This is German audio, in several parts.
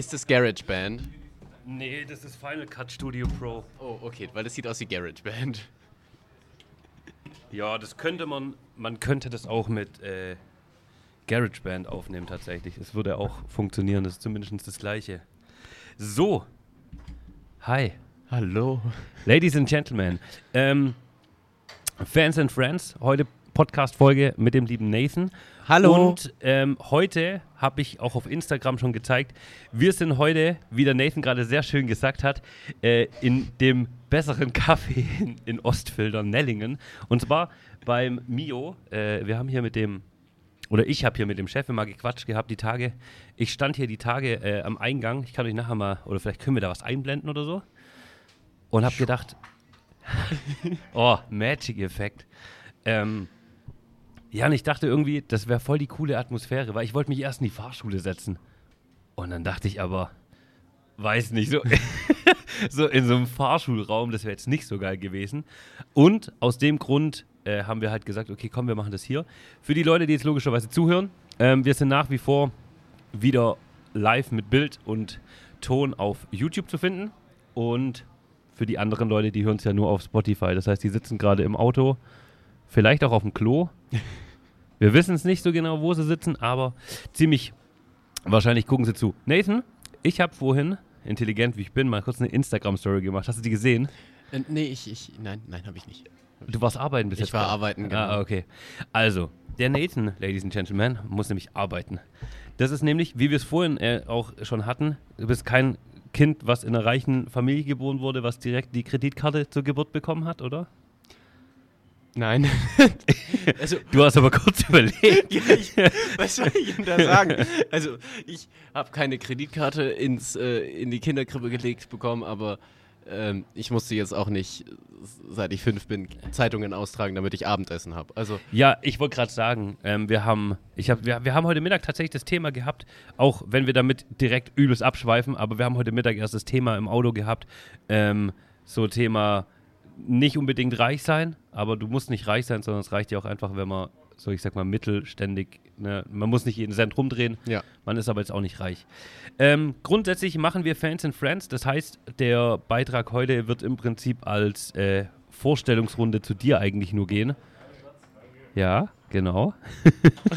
Ist das GarageBand? Nee, das ist Final Cut Studio Pro. Oh, okay, weil das sieht aus wie GarageBand. Ja, das könnte man, man könnte das auch mit äh, GarageBand aufnehmen tatsächlich. Das würde auch funktionieren, das ist zumindest das gleiche. So, hi, Hallo. Ladies and Gentlemen, ähm, Fans and Friends, heute Podcast-Folge mit dem lieben Nathan. Hallo. Und ähm, heute habe ich auch auf Instagram schon gezeigt, wir sind heute, wie der Nathan gerade sehr schön gesagt hat, äh, in dem besseren Café in, in Ostfildern, Nellingen. Und zwar beim Mio. Äh, wir haben hier mit dem, oder ich habe hier mit dem Chef immer gequatscht gehabt, die Tage. Ich stand hier die Tage äh, am Eingang. Ich kann euch nachher mal, oder vielleicht können wir da was einblenden oder so. Und habe gedacht, oh, Magic-Effekt. Ähm, ja, und ich dachte irgendwie, das wäre voll die coole Atmosphäre, weil ich wollte mich erst in die Fahrschule setzen. Und dann dachte ich aber, weiß nicht, so, so in so einem Fahrschulraum, das wäre jetzt nicht so geil gewesen. Und aus dem Grund äh, haben wir halt gesagt, okay, komm, wir machen das hier. Für die Leute, die jetzt logischerweise zuhören, ähm, wir sind nach wie vor wieder live mit Bild und Ton auf YouTube zu finden. Und für die anderen Leute, die hören es ja nur auf Spotify. Das heißt, die sitzen gerade im Auto, vielleicht auch auf dem Klo. Wir wissen es nicht so genau, wo sie sitzen, aber ziemlich wahrscheinlich gucken sie zu. Nathan, ich habe vorhin, intelligent wie ich bin, mal kurz eine Instagram-Story gemacht. Hast du die gesehen? Äh, nee, ich, ich, nein, nein, habe ich nicht. Du warst arbeiten bis Ich jetzt. war gerade. arbeiten, genau. Ah, okay. Also, der Nathan, Ladies and Gentlemen, muss nämlich arbeiten. Das ist nämlich, wie wir es vorhin äh, auch schon hatten, du bist kein Kind, was in einer reichen Familie geboren wurde, was direkt die Kreditkarte zur Geburt bekommen hat, oder? Nein. also, Du hast aber kurz überlegt. ja, ich, was soll ich denn da sagen? Also, ich habe keine Kreditkarte ins, äh, in die Kinderkrippe gelegt bekommen, aber ähm, ich musste jetzt auch nicht, seit ich fünf bin, Zeitungen austragen, damit ich Abendessen habe. Also, Ja, ich wollte gerade sagen, ähm, wir, haben, ich hab, wir, wir haben heute Mittag tatsächlich das Thema gehabt, auch wenn wir damit direkt übelst abschweifen, aber wir haben heute Mittag erst das Thema im Auto gehabt, ähm, so Thema nicht unbedingt reich sein, aber du musst nicht reich sein, sondern es reicht ja auch einfach, wenn man, so ich sag mal, mittelständig, ne, man muss nicht jeden Cent rumdrehen, ja. man ist aber jetzt auch nicht reich. Ähm, grundsätzlich machen wir Fans and Friends. Das heißt, der Beitrag heute wird im Prinzip als äh, Vorstellungsrunde zu dir eigentlich nur gehen. Ja, genau.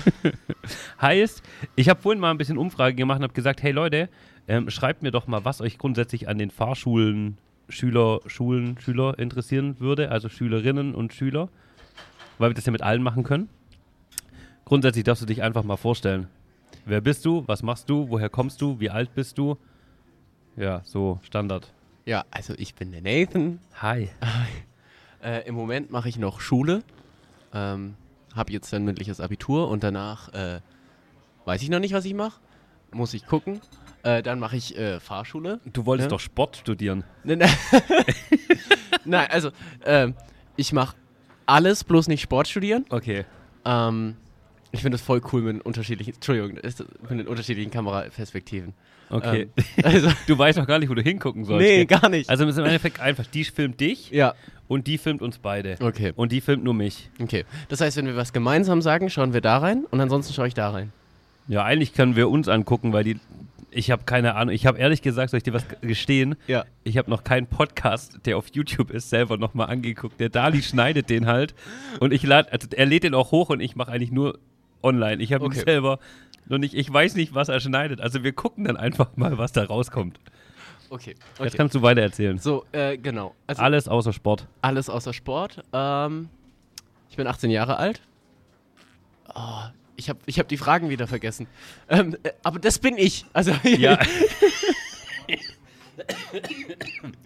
heißt, ich habe vorhin mal ein bisschen Umfrage gemacht und habe gesagt, hey Leute, ähm, schreibt mir doch mal, was euch grundsätzlich an den Fahrschulen, Schüler, Schulen, Schüler interessieren würde, also Schülerinnen und Schüler, weil wir das ja mit allen machen können. Grundsätzlich darfst du dich einfach mal vorstellen. Wer bist du? Was machst du? Woher kommst du? Wie alt bist du? Ja, so Standard. Ja, also ich bin der Nathan. Hi. Äh, Im Moment mache ich noch Schule. Ähm, habe jetzt ein mündliches Abitur und danach äh, weiß ich noch nicht, was ich mache. Muss ich gucken. Äh, dann mache ich äh, Fahrschule. Du wolltest Ja. doch Sport studieren. Nein, nein. nein also ähm, ich mache alles, bloß nicht Sport studieren. Okay. Ähm, ich finde das voll cool mit den unterschiedlichen, Entschuldigung, mit den unterschiedlichen Kameraperspektiven. Okay. Ähm, also, Du weißt noch gar nicht, wo du hingucken sollst. nee, gar nicht. Also ist im Endeffekt einfach, die filmt dich ja, und die filmt uns beide. okay, Und die filmt nur mich. okay. Das heißt, wenn wir was gemeinsam sagen, schauen wir da rein und ansonsten schaue ich da rein. Ja, eigentlich können wir uns angucken, weil die. Ich habe keine Ahnung. Ich habe ehrlich gesagt, soll ich dir was gestehen? Ja. Ich habe noch keinen Podcast, der auf YouTube ist, selber nochmal angeguckt. Der Dali schneidet den halt. Und ich lade, also er lädt den auch hoch und ich mache eigentlich nur online. Ich habe Okay. ihn selber noch nicht, ich weiß nicht, was er schneidet. Also wir gucken dann einfach mal, was da rauskommt. Okay, Jetzt okay. kannst du weiter erzählen. So, äh, genau. Also Alles außer Sport. alles außer Sport. Ähm, ich bin 18 Jahre alt. Oh, ich habe ich hab die Fragen wieder vergessen. Ähm, äh, aber das bin ich. Also, Ja.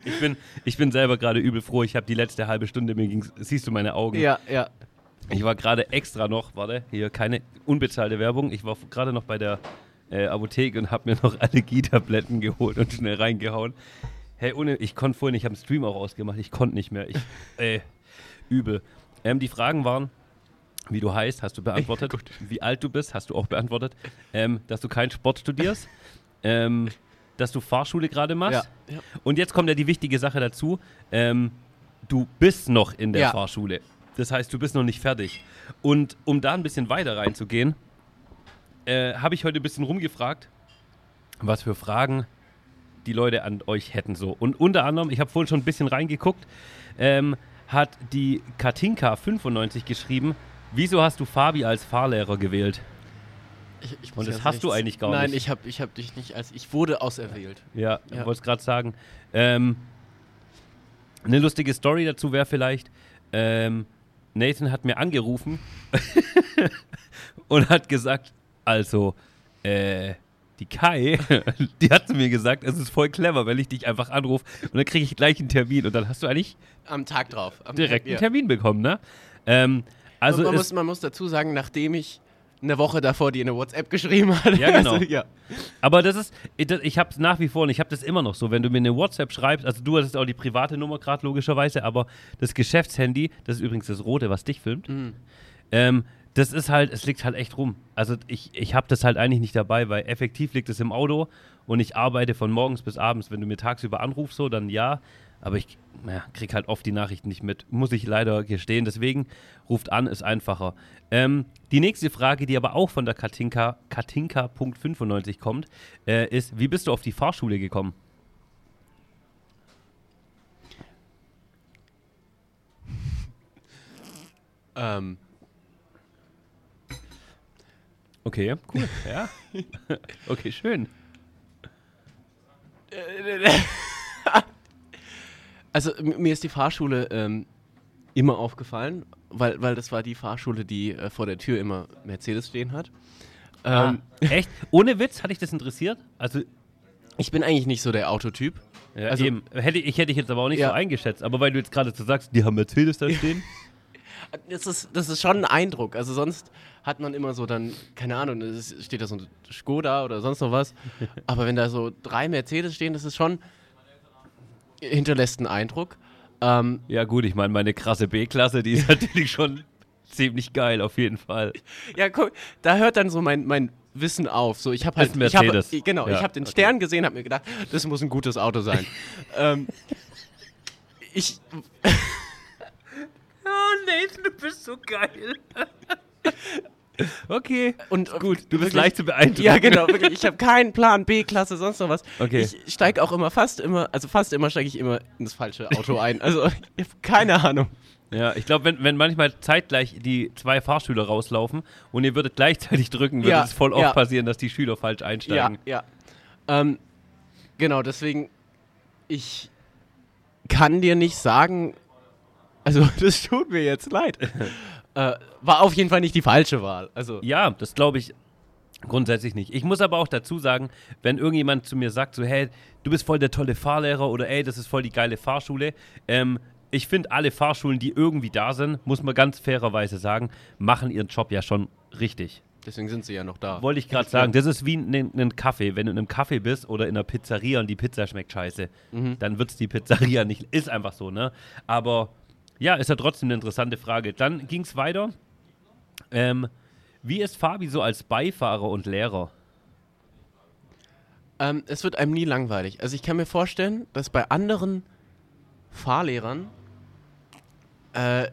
ich, bin, ich bin selber gerade übel froh. Ich habe die letzte halbe Stunde, mir ging's, siehst du meine Augen. ja, ja. Ich war gerade extra noch, warte, hier keine unbezahlte Werbung. Ich war gerade noch bei der äh, Apotheke und habe mir noch Allergietabletten geholt und schnell reingehauen. Hey, ohne, ich konnte vorhin, ich habe den Stream auch ausgemacht, ich konnte nicht mehr. Ich, äh, übel. Ähm, die Fragen waren, wie du heißt, hast du beantwortet. wie alt du bist, hast du auch beantwortet. Ähm, dass du keinen Sport studierst. ähm, dass du Fahrschule gerade machst. Ja, ja. Und jetzt kommt ja die wichtige Sache dazu. Ähm, du bist noch in der Ja. Fahrschule. Das heißt, du bist noch nicht fertig. Und um da ein bisschen weiter reinzugehen, äh, habe ich heute ein bisschen rumgefragt, was für Fragen die Leute an euch hätten so. Und unter anderem, ich habe vorhin schon ein bisschen reingeguckt, ähm, hat die Katinka 95 geschrieben, wieso hast du Fabi als Fahrlehrer gewählt? Ich, ich Und das hast du eigentlich gar Nein, nicht. ich habe ich hab dich nicht als. Ich wurde auserwählt. Ja, ich Ja. wollte es gerade sagen. Ähm, eine lustige Story dazu wäre vielleicht, ähm, Nathan hat mir angerufen und hat gesagt, also, äh, die Kai, die hat zu mir gesagt, es ist voll clever, wenn ich dich einfach anrufe und dann kriege ich gleich einen Termin und dann hast du eigentlich Am Tag drauf. Am direkt Tag, einen Termin bekommen, ne? Ähm, also man, muss, man muss dazu sagen, nachdem ich eine Woche davor dir eine WhatsApp geschrieben hatte. Ja, genau. Also, ja. Aber das ist, ich habe es nach wie vor und ich habe das immer noch so, wenn du mir eine WhatsApp schreibst, also du hattest auch die private Nummer gerade logischerweise, aber das Geschäftshandy, das ist übrigens das rote, was dich filmt, Mhm. ähm, das ist halt, es liegt halt echt rum. Also ich, ich habe das halt eigentlich nicht dabei, weil effektiv liegt es im Auto und ich arbeite von morgens bis abends. Wenn du mir tagsüber anrufst, so, dann ja. Aber ich ja, krieg halt oft die Nachrichten nicht mit. Muss ich leider gestehen. Deswegen ruft an, ist einfacher. Ähm, die nächste Frage, die aber auch von der Katinka, Katinka.95 kommt, äh, ist: Wie bist du auf die Fahrschule gekommen? Ähm, Okay, cool. Ja. okay, schön. Also mir ist die Fahrschule ähm, immer aufgefallen, weil, weil das war die Fahrschule, die äh, vor der Tür immer Mercedes stehen hat. Ähm, Ah, echt? Ohne Witz hat dich das interessiert? Also, Ich bin eigentlich nicht so der Autotyp. ja, Also- eben. Hätte, ich hätte dich jetzt aber auch nicht Ja. so eingeschätzt. Aber weil du jetzt gerade so sagst, die haben Mercedes da stehen. Das ist, das ist schon ein Eindruck. Also sonst hat man immer so dann, keine Ahnung, es steht da so ein Skoda oder sonst noch was. Aber wenn da so drei Mercedes stehen, das ist schon, hinterlässt einen Eindruck. Ähm, Ja, gut, ich meine, meine krasse B-Klasse, die ist natürlich schon ziemlich geil, auf jeden Fall. ja, guck, da hört dann so mein, mein Wissen auf. So, ich habe halt, ich hab, Mercedes. genau, Ja, ich habe den okay. Stern gesehen, habe mir gedacht, das muss ein gutes Auto sein. ähm, ich, Oh, Nathan, du bist so geil. Okay. und Gut, du bist wirklich- leicht zu beeindrucken. Ja, genau, wirklich. Ich habe keinen Plan, B-Klasse, sonst noch was. Okay. Ich steige auch immer fast immer, also fast immer steige ich immer ins falsche Auto ein. Also ich habe keine Ahnung. Ja, ich glaube, wenn, wenn manchmal zeitgleich die zwei Fahrschüler rauslaufen und ihr würdet gleichzeitig drücken, würde Ja, es voll oft ja. passieren, dass die Schüler falsch Ja, einsteigen. ja. Ähm, genau, deswegen, ich kann dir nicht sagen, also das tut mir jetzt leid. Äh, war auf jeden Fall nicht die falsche Wahl. Also, Ja, das glaube ich grundsätzlich nicht. Ich muss aber auch dazu sagen, wenn irgendjemand zu mir sagt, so, hey, du bist voll der tolle Fahrlehrer oder ey, das ist voll die geile Fahrschule, ähm, ich finde, alle Fahrschulen, die irgendwie da sind, muss man ganz fairerweise sagen, machen ihren Job ja schon richtig. deswegen sind sie ja noch da. Wollte ich gerade sagen, das ist wie ein, ein Kaffee. Wenn du in einem Kaffee bist oder in einer Pizzeria und die Pizza schmeckt scheiße, dann wird es die Pizzeria nicht. Ist einfach so, ne? Aber ja, ist ja trotzdem eine interessante Frage. Dann ging es weiter. Ähm, wie ist Fabi so als Beifahrer und Lehrer? Ähm, es wird einem nie langweilig. Also ich kann mir vorstellen, dass bei anderen Fahrlehrern, äh,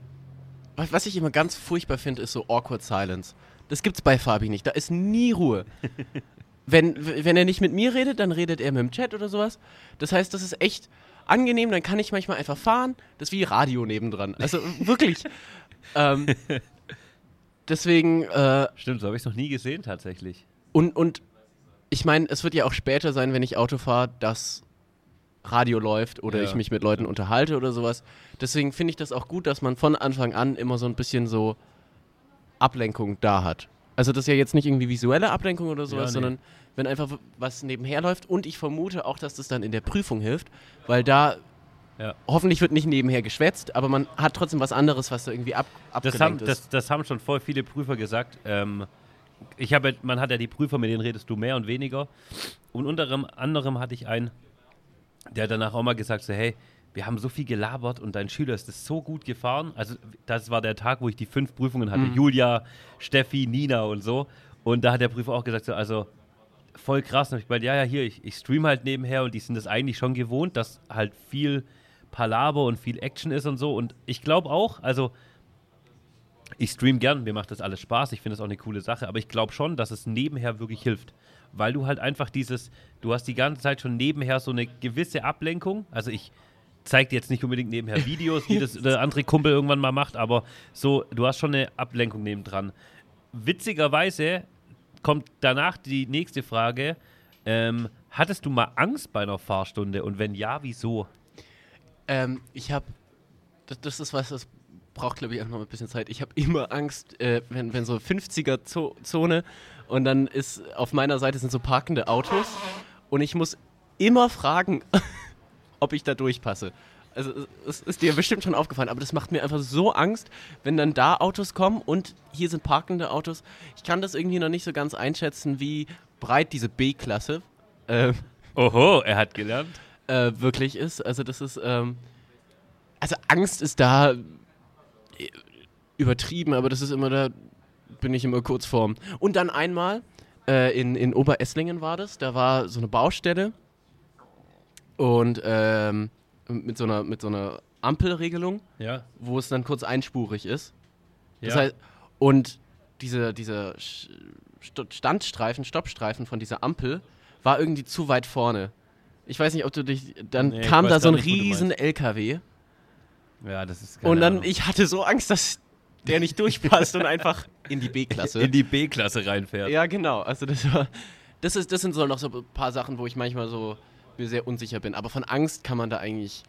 was, was ich immer ganz furchtbar finde, ist so awkward silence. Das gibt's bei Fabi nicht. Da ist nie Ruhe. wenn, wenn er nicht mit mir redet, dann redet er mit dem Chat oder sowas. Das heißt, das ist echt angenehm. Dann kann ich manchmal einfach fahren. Das ist wie Radio nebendran. Also wirklich. ähm, deswegen, äh, Stimmt, so habe ich es noch nie gesehen tatsächlich. und, und ich meine, es wird ja auch später sein, wenn ich Auto fahre, dass Radio läuft oder Ja. ich mich mit Leuten unterhalte oder sowas. Deswegen finde ich das auch gut, dass man von Anfang an immer so ein bisschen so Ablenkung da hat. Also das ist ja jetzt nicht irgendwie visuelle Ablenkung oder sowas, nee. sondern wenn einfach was nebenher läuft und ich vermute auch, dass das dann in der Prüfung hilft, weil da Ja. hoffentlich wird nicht nebenher geschwätzt, aber man hat trotzdem was anderes, was da irgendwie ab, Das abgelenkt haben, ist. das, das haben schon voll viele Prüfer gesagt. Ähm, ich habe, man hat ja die Prüfer, mit denen redest du mehr und weniger. Und unter anderem hatte ich einen, der hat danach auch mal gesagt, so, hey, wir haben so viel gelabert und dein Schüler ist das so gut gefahren. Also das war der Tag, wo ich die fünf Prüfungen hatte. Julia, Steffi, Nina und so. Und da hat der Prüfer auch gesagt, so, also voll krass. Und ich meine, ja, ja, hier, ich, ich stream halt nebenher und die sind das eigentlich schon gewohnt, dass halt viel Palaber und viel Action ist und so. Und ich glaube auch, also ich stream gern, mir macht das alles Spaß, ich finde das auch eine coole Sache, aber ich glaube schon, dass es nebenher wirklich hilft. weil du halt einfach dieses, du hast die ganze Zeit schon nebenher so eine gewisse Ablenkung. Also ich zeige dir jetzt nicht unbedingt nebenher Videos, wie das der andere Kumpel irgendwann mal macht, aber so, du hast schon eine Ablenkung nebendran. Witzigerweise kommt danach die nächste Frage. Ähm, hattest du mal Angst bei einer Fahrstunde und wenn ja, wieso? Ähm, ich habe, das, das ist was, das braucht, glaube ich, auch noch ein bisschen Zeit. Ich habe immer Angst, äh, wenn, wenn so 50er-Zone und dann ist auf meiner Seite sind so parkende Autos und ich muss immer fragen, ob ich da durchpasse. Also es ist dir bestimmt schon aufgefallen, aber das macht mir einfach so Angst, wenn dann da Autos kommen und hier sind parkende Autos. Ich kann das irgendwie noch nicht so ganz einschätzen, wie breit diese B-Klasse äh, Oho, er hat gelernt. äh, wirklich ist. Also das ist, ähm, also Angst ist da äh, übertrieben, aber das ist immer da, bin ich immer kurz vorm. Und dann einmal, äh, in, in Oberesslingen war das, da war so eine Baustelle und ähm, mit, so einer, mit so einer Ampelregelung, Ja. wo es dann kurz einspurig ist. Das ja. heißt, und diese, St- Standstreifen, Stoppstreifen von dieser Ampel war irgendwie zu weit vorne. Ich weiß nicht, ob du dich. Dann Nee, kam da so ein nicht, riesen LKW. ja, das ist Und dann, Ahnung. ich hatte so Angst, dass der nicht durchpasst und einfach in die B-Klasse. in die B-Klasse reinfährt. Ja, genau. Also das war. Das, ist, das sind so noch so ein paar Sachen, wo ich manchmal so mir sehr unsicher bin. Aber von Angst kann man da eigentlich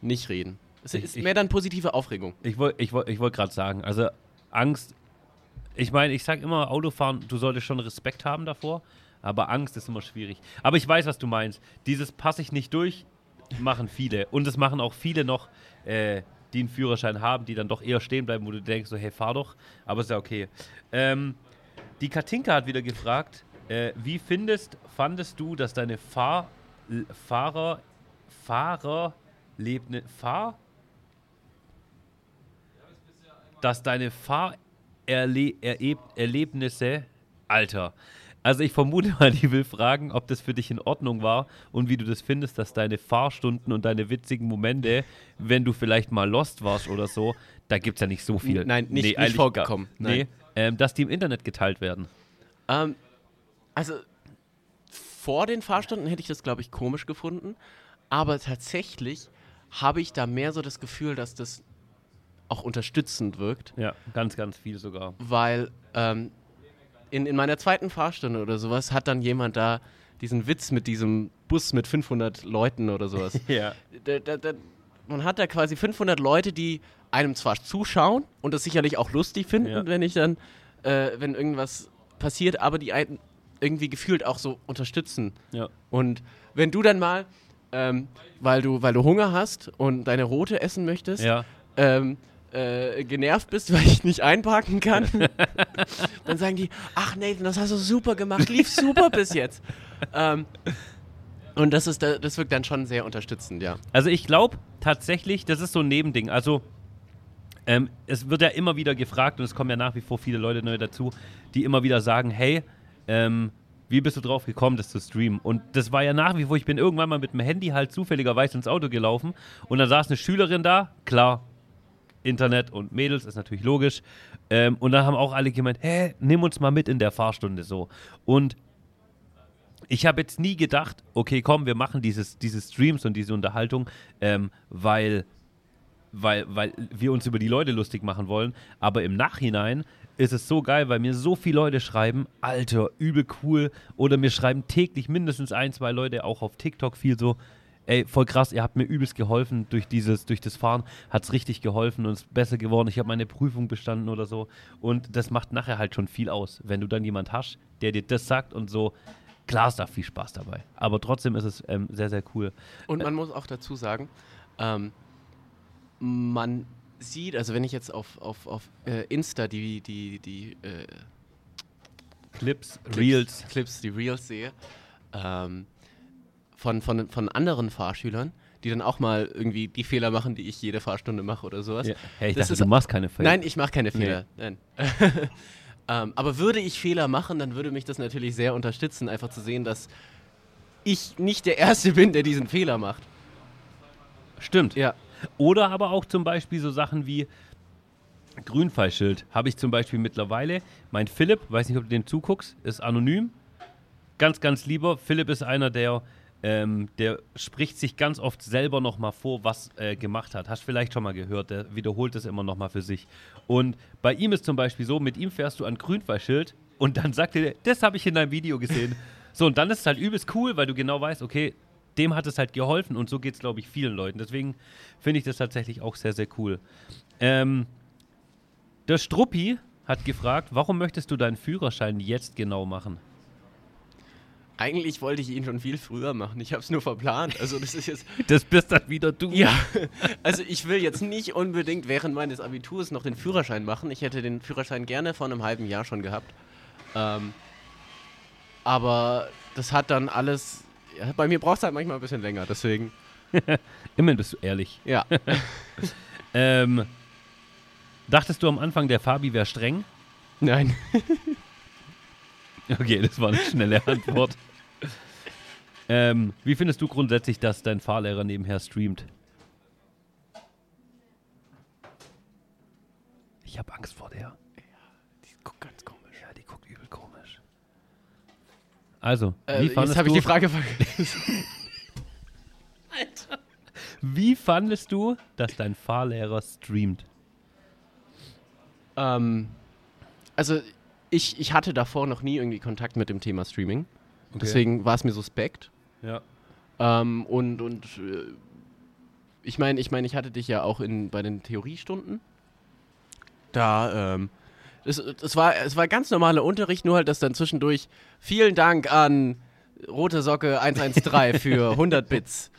nicht reden. Es Ich- ist ich- mehr dann positive Aufregung. Ich wollte ich wollt, ich wollt gerade sagen, also Angst, ich meine, ich sage immer, Autofahren, du solltest schon Respekt haben davor, aber Angst ist immer schwierig. Aber ich weiß, was du meinst. Dieses passe ich nicht durch, machen viele. Und es machen auch viele noch, äh, die einen Führerschein haben, die dann doch eher stehen bleiben, wo du denkst, so, hey, fahr doch. Aber ist ja okay. Ähm, die Katinka hat wieder gefragt, äh, wie findest, fandest du, dass deine Fahr, Fahrer, Fahrer, Lebne, Fahr, dass deine Fahrerlebnisse, Alter, also ich vermute mal, die will fragen, ob das für dich in Ordnung war und wie du das findest, dass deine Fahrstunden und deine witzigen Momente, wenn du vielleicht mal lost warst oder so, da gibt es ja nicht so viel. Nein, nicht- nicht eigentlich vorgekommen. Gar, nee, Nein. ähm, dass die im Internet geteilt werden. Ähm, also vor den Fahrstunden hätte ich das, glaube ich, komisch gefunden. Aber tatsächlich habe ich da mehr so das Gefühl, dass das auch unterstützend wirkt, Ja, ganz, ganz viel sogar. weil ähm, in, in meiner zweiten Fahrstunde oder sowas hat dann jemand da diesen Witz mit diesem Bus mit 500 Leuten oder sowas. Ja. da, da, da, man hat da quasi 500 Leute, die einem zwar zuschauen und das sicherlich auch lustig finden, Ja. wenn ich dann, äh, wenn irgendwas passiert, aber die einen irgendwie gefühlt auch so unterstützen. Ja. Und wenn du dann mal, ähm, weil du, weil du Hunger hast und deine Rote essen möchtest, Ja. ähm, äh, genervt bist, weil ich nicht einparken kann, dann sagen die, ach Nathan, das hast du super gemacht, lief super bis jetzt. Ähm, und das ist, da- das wirkt dann schon sehr unterstützend, ja. Also ich glaube tatsächlich, das ist so ein Nebending. Also ähm, es wird ja immer wieder gefragt und es kommen ja nach wie vor viele Leute neu dazu, die immer wieder sagen, hey, ähm, wie bist du drauf gekommen, das zu streamen? Und das war ja nach wie vor, ich bin irgendwann mal mit dem Handy halt zufälligerweise ins Auto gelaufen und dann saß eine Schülerin da, klar, Internet und Mädels, ist natürlich logisch. Ähm, und dann haben auch alle gemeint, hä, nimm uns mal mit in der Fahrstunde so. Und ich habe jetzt nie gedacht, okay, komm, wir machen dieses, diese Streams und diese Unterhaltung, ähm, weil, weil, weil wir uns über die Leute lustig machen wollen. Aber im Nachhinein ist es so geil, weil mir so viele Leute schreiben, Alter, übel cool. Oder mir schreiben täglich mindestens ein, zwei Leute, auch auf TikTok viel so, ey, voll krass, ihr habt mir übelst geholfen durch dieses, durch das Fahren, hat es richtig geholfen und ist besser geworden. Ich habe meine Prüfung bestanden oder so. Und das macht nachher halt schon viel aus, wenn du dann jemand hast, der dir das sagt und so. Klar ist da viel Spaß dabei. Aber trotzdem ist es ähm, sehr, sehr cool. Und man muss auch dazu sagen, ähm, man sieht, also wenn ich jetzt auf, auf, auf äh, Insta die, die, die äh, Clips, Clips, Reels. Clips, die Reels sehe, ähm, von, von, von anderen Fahrschülern, die dann auch mal irgendwie die Fehler machen, die ich jede Fahrstunde mache oder sowas. Ja. Hey, ich Das dachte, ist- du machst keine Fälle. Nein, ich mache keine Fehler. Nein. ähm, aber würde ich Fehler machen, dann würde mich das natürlich sehr unterstützen, einfach zu sehen, dass ich nicht der Erste bin, der diesen Fehler macht. Stimmt. Ja. Oder aber auch zum Beispiel so Sachen wie Grünpfeilschild. Habe ich zum Beispiel mittlerweile. Mein Philipp, weiß nicht, ob du dem zuguckst, ist anonym. ganz, ganz lieber. Philipp ist einer, der, ähm, der spricht sich ganz oft selber nochmal vor, was er gemacht hat. Hast vielleicht schon mal gehört, der wiederholt es immer nochmal für sich. Und bei ihm ist zum Beispiel so, mit ihm fährst du an Grünfallschild und dann sagt er, das habe ich in deinem Video gesehen. so, und dann ist es halt übelst cool, weil du genau weißt, okay, dem hat es halt geholfen und so geht es, glaube ich, vielen Leuten. Deswegen finde ich das tatsächlich auch sehr, sehr cool. Ähm, der Struppi hat gefragt, warum möchtest du deinen Führerschein jetzt genau machen? Eigentlich wollte ich ihn schon viel früher machen. Ich habe es nur verplant. Also das ist jetzt. Das bist dann wieder du. Ja. Also ich will jetzt nicht unbedingt während meines Abiturs noch den Führerschein machen. Ich hätte den Führerschein gerne vor einem halben Jahr schon gehabt. Ähm, aber das hat dann alles. Ja, bei mir braucht es halt manchmal ein bisschen länger. Deswegen. Immerhin bist du ehrlich. Ja. Ähm, dachtest du am Anfang, der Fabi wäre streng? Nein. Okay, das war eine schnelle Antwort. ähm, wie findest du grundsätzlich, dass dein Fahrlehrer nebenher streamt? Ich habe Angst vor der. Die guckt ganz komisch. Ja, die guckt übel komisch. Also, Äh, wie jetzt fandest habe ich du, die Frage vergessen. wie fandest du, dass dein Fahrlehrer streamt? ähm, also ich, ich hatte davor noch nie irgendwie Kontakt mit dem Thema Streaming. Deswegen war es mir suspekt. Ja. Ähm, und und äh, ich meine, ich meine, ich hatte dich ja auch in, bei den Theoriestunden. Da, ähm, es, es, war, es war ganz normaler Unterricht, nur halt, dass dann zwischendurch vielen Dank an Rote Socke 113 für 100 Bits.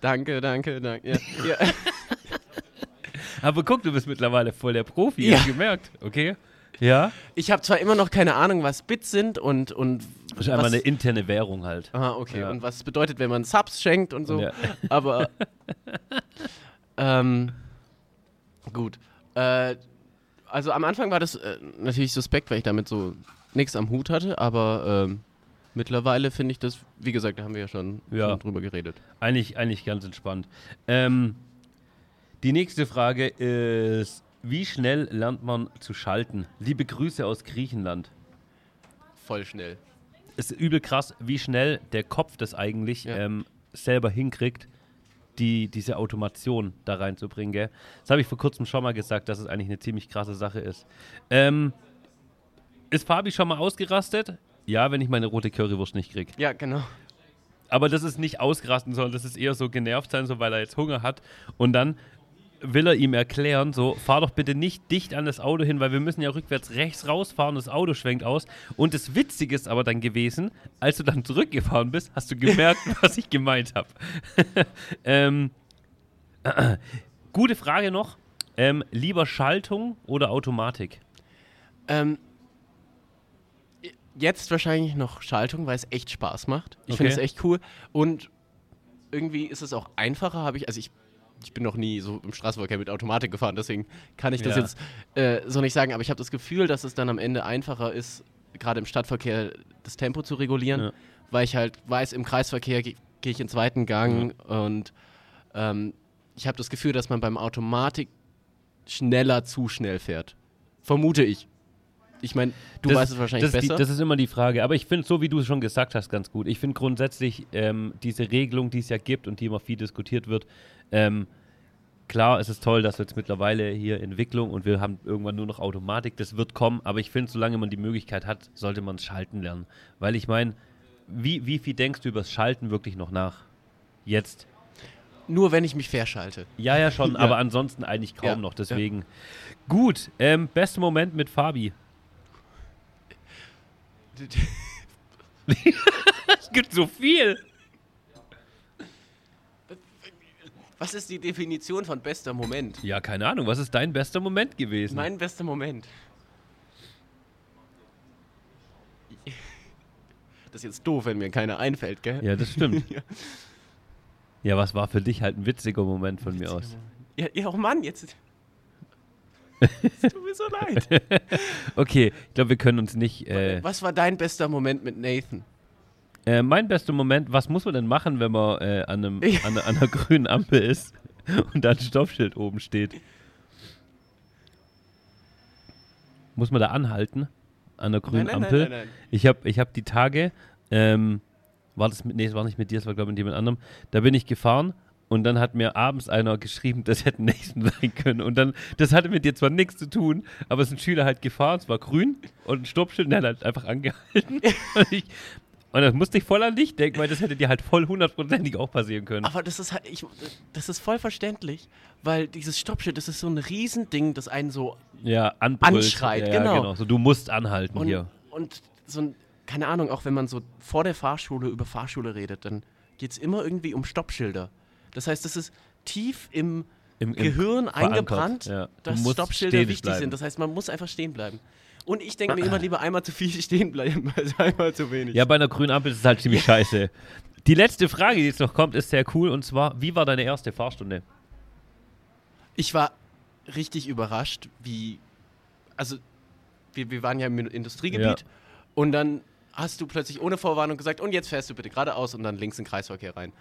Danke, danke, danke. Ja, ja. Aber guck, du bist mittlerweile voll der Profi, Ja. hast du gemerkt, okay? Ja? Ich habe zwar immer noch keine Ahnung, was Bits sind und, und Das ist einfach eine interne Währung halt. Aha, okay. Ja. Und was es bedeutet, wenn man Subs schenkt und so. Ja. Aber ähm, gut. Äh, also am Anfang war das äh, natürlich suspekt, weil ich damit so nichts am Hut hatte, aber ähm, mittlerweile finde ich das, wie gesagt, da haben wir ja schon, Ja. schon drüber geredet. Eigentlich, eigentlich ganz entspannt. Ähm, die nächste Frage ist, wie schnell lernt man zu schalten? Liebe Grüße aus Griechenland. Voll schnell. Es ist übel krass, wie schnell der Kopf das eigentlich Ja. ähm, selber hinkriegt, die, diese Automation da reinzubringen. Gell? Das habe ich vor kurzem schon mal gesagt, dass es eigentlich eine ziemlich krasse Sache ist. Ähm, ist Fabi schon mal ausgerastet? Ja, wenn ich meine rote Currywurst nicht kriege. Ja, genau. Aber das ist nicht ausgerasten, sondern das ist eher so genervt sein, so weil er jetzt Hunger hat. Und dann will er ihm erklären, so, fahr doch bitte nicht dicht an das Auto hin, weil wir müssen ja rückwärts rechts rausfahren, das Auto schwenkt aus. Und das Witzige ist aber dann gewesen, als du dann zurückgefahren bist, hast du gemerkt, was ich gemeint habe. ähm, gute Frage noch. Ähm, lieber Schaltung oder Automatik? Ähm, jetzt wahrscheinlich noch Schaltung, weil es echt Spaß macht. Ich finde Okay. es echt cool. Und irgendwie ist es auch einfacher, habe ich, also ich, ich bin noch nie so im Straßenverkehr mit Automatik gefahren, deswegen kann ich das Ja. jetzt äh, so nicht sagen, aber ich habe das Gefühl, dass es dann am Ende einfacher ist, gerade im Stadtverkehr das Tempo zu regulieren, Ja. weil ich halt weiß, im Kreisverkehr ge gehe ich in zweiten Gang und ähm, ich habe das Gefühl, dass man beim Automatik schneller zu schnell fährt. Vermute ich. Ich meine, du Das- weißt es wahrscheinlich das besser. Die, das ist immer die Frage. Aber ich finde, so wie du es schon gesagt hast, ganz gut. Ich finde grundsätzlich ähm, diese Regelung, die es ja gibt und die immer viel diskutiert wird, ähm, klar, es ist toll, dass wir jetzt mittlerweile hier Entwicklung und wir haben irgendwann nur noch Automatik. Das wird kommen. Aber ich finde, solange man die Möglichkeit hat, sollte man es schalten lernen. Weil ich meine, wie, wie viel denkst du über das Schalten wirklich noch nach? Jetzt. Nur wenn ich mich verschalte. Ja, ja, schon, Ja. aber ansonsten eigentlich kaum Ja, noch. Deswegen. Gut, ähm, bester Moment mit Fabi. Es gibt so viel. Was ist die Definition von bester Moment? Ja, keine Ahnung. Was ist dein bester Moment gewesen? Mein bester Moment. Das ist jetzt doof, wenn mir keiner einfällt, gell? Ja, das stimmt. Ja. ja, was war für dich halt ein witziger Moment von mir aus? Ja, ja, oh Mann, jetzt. Es tut mir so leid. Okay, ich glaube, wir können uns nicht. Äh, Was war dein bester Moment mit Nathan? äh, mein bester Moment, was muss man denn machen, wenn man äh, an, einem, an, an einer grünen Ampel ist und da ein Stoppschild oben steht? Muss man da anhalten? An der grünen nein, nein, Ampel? nein, nein. Ich habe ich hab die Tage ähm, war das mit, nee, es war nicht mit dir, es war glaube ich mit jemand anderem. Da bin ich gefahren und dann hat mir abends einer geschrieben, das hätte Nathan sein können. Und dann, das hatte mit dir zwar nichts zu tun, aber es ist ein Schüler halt gefahren, es war grün und ein Stoppschild und der hat halt einfach angehalten. und, ich, und das musste ich voll an dich denken, weil das hätte dir halt voll hundertprozentig auch passieren können. Aber das ist halt, ich, das ist voll verständlich, weil dieses Stoppschild, das ist so ein Riesending, das einen so ja, anbrüllt. anschreit, ja, genau. genau. So, du musst anhalten und, hier. und so ein, keine Ahnung, auch wenn man so vor der Fahrschule über Fahrschule redet, dann geht es immer irgendwie um Stoppschilder. Das heißt, das ist tief im, Im, im Gehirn eingebrannt, ja. Dass Stoppschilder wichtig bleiben. sind. Das heißt, man muss einfach stehen bleiben. Und ich denke mir immer lieber einmal zu viel stehen bleiben als einmal zu wenig. Ja, bei einer grünen Ampel ist es halt ziemlich scheiße. Die letzte Frage, die jetzt noch kommt, ist sehr cool und zwar: Wie war deine erste Fahrstunde? Ich war richtig überrascht, wie. Also, wir, wir waren ja im Industriegebiet Ja. und dann hast du plötzlich ohne Vorwarnung gesagt, und jetzt fährst du bitte geradeaus und dann links in den Kreisverkehr rein.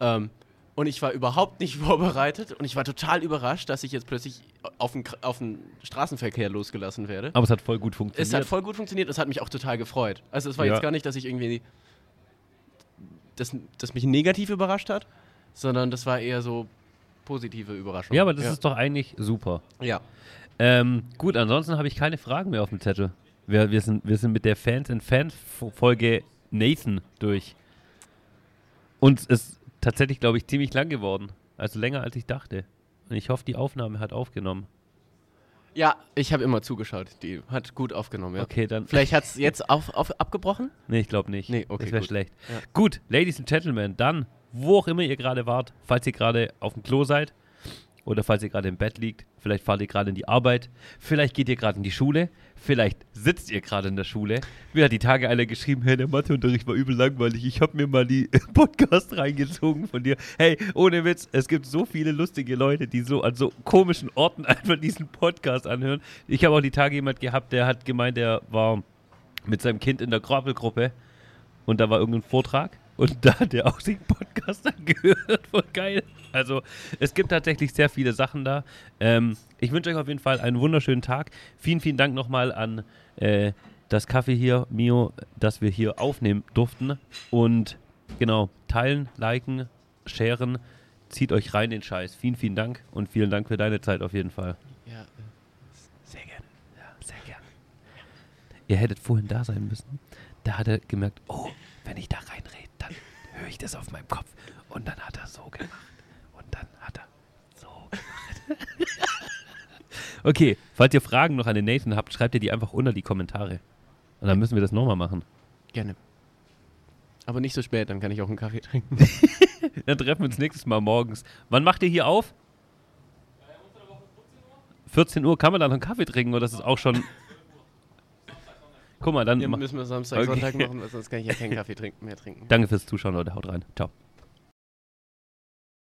Ähm, und ich war überhaupt nicht vorbereitet und ich war total überrascht, dass ich jetzt plötzlich auf den, auf den Straßenverkehr losgelassen werde. Aber es hat voll gut funktioniert. Es hat voll gut funktioniert, es hat mich auch total gefreut. Also es war Ja. jetzt gar nicht, dass ich irgendwie das, das mich negativ überrascht hat, sondern das war eher so positive Überraschung. ja, aber das ja. ist doch eigentlich super. ja. Ähm, gut, ansonsten habe ich keine Fragen mehr auf dem Zettel. Wir, wir, sind, wir sind mit der Fans in Fans Folge Nathan durch. Und es tatsächlich, glaube ich, ziemlich lang geworden. Also länger als ich dachte. Und ich hoffe, die Aufnahme hat aufgenommen. Ja, ich habe immer zugeschaut. Die hat gut aufgenommen, ja. Okay, dann. Vielleicht hat es jetzt auf, auf, abgebrochen? Nee, ich glaube nicht. Nee, okay, Das wäre schlecht. Ja. Gut, Ladies and Gentlemen, dann, wo auch immer ihr gerade wart, falls ihr gerade auf dem Klo seid oder falls ihr gerade im Bett liegt, vielleicht fahrt ihr gerade in die Arbeit, vielleicht geht ihr gerade in die Schule, vielleicht sitzt ihr gerade in der Schule. Mir hat die Tage alle geschrieben, hey, der Matheunterricht war übel langweilig, ich habe mir mal die Podcast reingezogen von dir. Hey, ohne Witz, es gibt so viele lustige Leute, die so an so komischen Orten einfach diesen Podcast anhören. Ich habe auch die Tage jemand gehabt, der hat gemeint, der war mit seinem Kind in der Krabbelgruppe und da war irgendein Vortrag und da hat er auch den Podcast angehört. Voll geil. Also es gibt tatsächlich sehr viele Sachen da. Ähm, ich wünsche euch auf jeden Fall einen wunderschönen Tag. Vielen, vielen Dank nochmal an äh, das Kaffee hier, Mio, dass wir hier aufnehmen durften. Und genau, teilen, liken, sharen, zieht euch rein den Scheiß. Vielen, vielen Dank und vielen Dank für deine Zeit auf jeden Fall. Ja, äh, sehr gerne. Ja, sehr gerne. Ihr hättet vorhin da sein müssen. Da hat er gemerkt, oh, wenn ich da reinrede, dann höre ich das auf meinem Kopf. Und dann hat er so gemacht. Und dann hat er so gemacht. okay, falls ihr Fragen noch an den Nathan habt, schreibt ihr die einfach unter die Kommentare. Und dann müssen wir das nochmal machen. Gerne. Aber nicht so spät, dann kann ich auch einen Kaffee trinken. Dann treffen wir uns nächstes Mal morgens. Wann macht ihr hier auf? 14 Uhr kann man da noch einen Kaffee trinken oder ist es auch schon. Guck mal, dann. Ja, müssen wir Samstag, Okay. Sonntag machen, weil sonst kann ich ja keinen Kaffee trinken, mehr trinken. Danke fürs Zuschauen, Leute. Haut rein. Ciao.